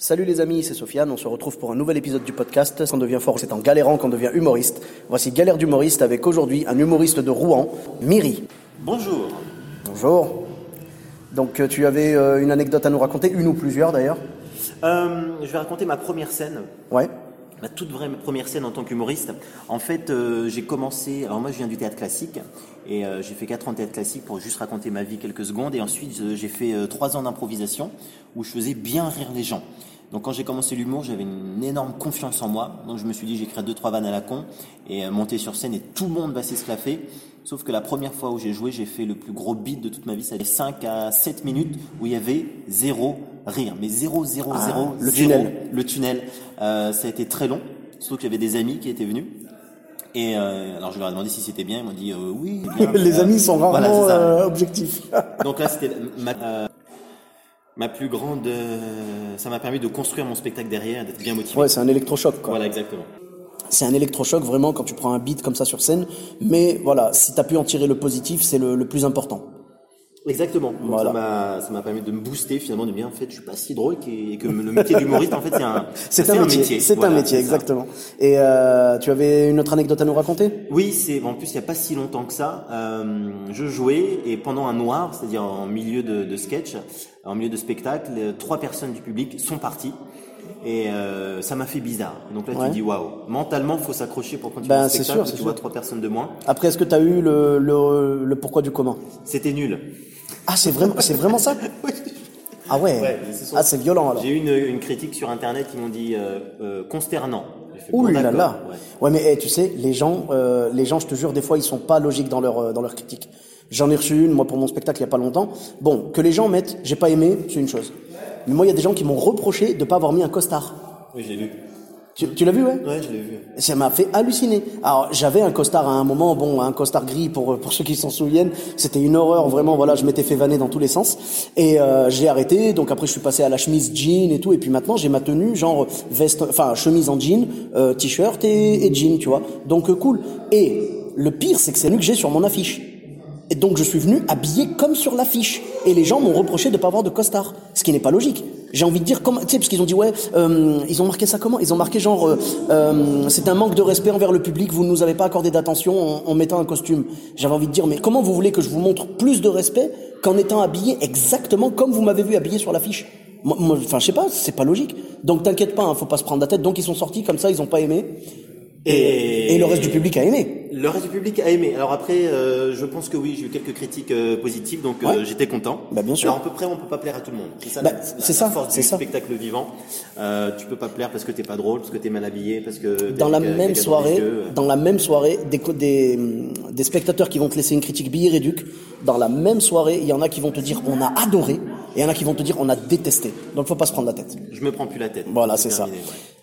Salut les amis, c'est Sofiane, on se retrouve pour un nouvel épisode du podcast. On devient fort, c'est en galérant qu'on devient humoriste. Voici Galère d'humoriste avec aujourd'hui un humoriste de Rouen, Miri. Bonjour. Bonjour. Donc euh, tu avais euh, une anecdote à nous raconter, une ou plusieurs d'ailleurs? Euh, je vais raconter ma première scène. Ouais. Ma toute vraie première scène en tant qu'humoriste. En fait, euh, j'ai commencé. Alors moi, je viens du théâtre classique et euh, j'ai fait 4 ans de théâtre classique pour juste raconter ma vie quelques secondes. Et ensuite, euh, j'ai fait 3 ans d'improvisation où je faisais bien rire les gens. Donc quand j'ai commencé l'humour, j'avais une énorme confiance en moi. Donc je me suis dit, j'écrirai deux trois vannes à la con et euh, monter sur scène et tout le monde va s'esclaffer. Sauf que la première fois où j'ai joué, j'ai fait le plus gros beat de toute ma vie. Ça avait 5 à 7 minutes où il y avait zéro rire. Mais zéro, zéro, Ah, zéro, le zéro. tunnel. Le tunnel. Euh, ça a été très long. Surtout qu'il y avait des amis qui étaient venus. Et euh, alors je leur ai demandé si c'était bien. Ils m'ont dit euh, oui. bien. les amis sont rarement voilà, euh, objectifs. Donc là, c'était ma, euh, ma plus grande. euh, ça m'a permis de construire mon spectacle derrière, d'être bien motivé. ouais, c'est un électrochoc quoi. Voilà, exactement. C'est un électrochoc vraiment quand tu prends un beat comme ça sur scène. Mais voilà, si tu as pu en tirer le positif, c'est le, le plus important. Exactement. Donc, Voilà. Ça m'a, ça m'a permis de me booster finalement, de me dire en fait, je suis pas si drôle et que le métier d'humoriste, en fait, c'est un, C'est un, métier. C'est un métier, ça. exactement. Et euh, tu avais une autre anecdote à nous raconter? Oui, c'est en plus il y a pas si longtemps que ça. euh, je jouais et pendant un noir, c'est-à-dire en milieu de, de sketch, en milieu de spectacle, euh, trois personnes du public sont parties. Et euh, ça m'a fait bizarre. Donc là, Ouais. tu dis waouh. Mentalement, faut s'accrocher pour continuer Ben, le spectacle. sûr, tu sûr. vois trois personnes de moins. Après, est-ce que tu as eu le, le, le pourquoi du comment? C'était nul. Ah, c'est vraiment, c'est vraiment ça? Ah ouais, Ah, c'est violent alors. J'ai eu une, une critique sur internet qui m'ont dit euh, euh, consternant. Ouh là là. ouais. Mais eh, tu sais, les gens, les gens, je te jure, des fois, ils sont pas logiques dans leur dans leur critique. J'en ai reçu une, moi, pour mon spectacle, il y a pas longtemps. Bon, que les gens mettent, j'ai pas aimé, c'est une chose. Mais moi, il y a des gens qui m'ont reproché de pas avoir mis un costard. Oui, je l'ai vu. Tu, tu l'as vu, ouais? Ouais, je l'ai vu. Ça m'a fait halluciner. Alors j'avais un costard à un moment, bon, un costard gris pour pour ceux qui s'en souviennent. C'était une horreur, vraiment. Voilà, je m'étais fait vanner dans tous les sens et euh, j'ai arrêté. Donc après, je suis passé à la chemise jean et tout. Et puis maintenant, j'ai ma tenue genre veste, enfin chemise en jean, euh, t-shirt et, et jean, tu vois. Donc euh, cool. Et le pire, c'est que c'est lui que j'ai sur mon affiche. Et donc je suis venu habillé comme sur l'affiche. Et les gens m'ont reproché de pas avoir de costard, ce qui n'est pas logique. J'ai envie de dire comment, tu sais, parce qu'ils ont dit ouais, euh, ils ont marqué ça comment? Ils ont marqué genre, euh, euh, c'est un manque de respect envers le public. Vous ne nous avez pas accordé d'attention en, mettant un costume. J'avais envie de dire mais comment vous voulez que je vous montre plus de respect qu'en étant habillé exactement comme vous m'avez vu habillé sur l'affiche? Enfin, je sais pas, c'est pas logique. Donc, t'inquiète pas, hein, faut pas se prendre la tête. Donc, ils sont sortis comme ça, ils ont pas aimé. Et le reste du public a aimé. Le reste du public a aimé. Alors après, euh, je pense que oui, j'ai eu quelques critiques euh, positives, donc euh, j'étais content. Bah, bien sûr. Alors à peu près, on peut pas plaire à tout le monde. C'est ça, Bah, la, c'est la ça, force c'est du ça. spectacle vivant. Tu peux pas plaire parce que t'es pas drôle, parce que t'es mal habillé, parce que dans la même soirée, dans la même soirée, des, co- des, des spectateurs qui vont te laisser une critique billet réduc. Dans la même soirée, il y en a qui vont te dire on a adoré, et il y en a qui vont te dire on a détesté. Donc faut pas se prendre la tête. Je me prends plus la tête. Voilà, c'est ça. terminé, ouais.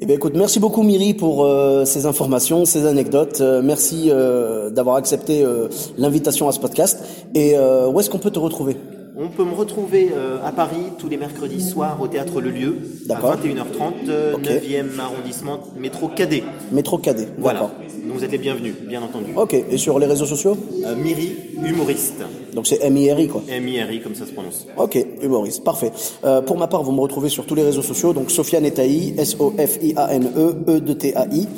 Eh bien, écoute, merci beaucoup Miri pour euh, ces informations, ces anecdotes. Euh, merci euh, d'avoir accepté euh, l'invitation à ce podcast. Et où est-ce qu'on peut te retrouver? On peut me retrouver euh, à Paris tous les mercredis soirs au théâtre Le Lieu à D'accord. 21h30, euh, Ok. 9e arrondissement, métro Cadet. Métro Cadet. Voilà. D'accord. Donc vous êtes les bienvenus, bien entendu. Ok. Et sur les réseaux sociaux? Euh, Miri, humoriste. Donc c'est M-I-R-I quoi. M-I-R-I, comme ça se prononce. Ok, humoriste, parfait. Euh, pour ma part, vous me retrouvez sur tous les réseaux sociaux, donc Sofiane Etaï, S-O-F-I-A-N-E, E de T-A-I,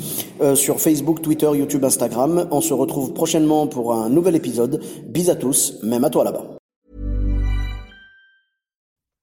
euh, sur Facebook, Twitter, YouTube, Instagram. On se retrouve prochainement pour un nouvel épisode. Bis à tous, même à toi là-bas.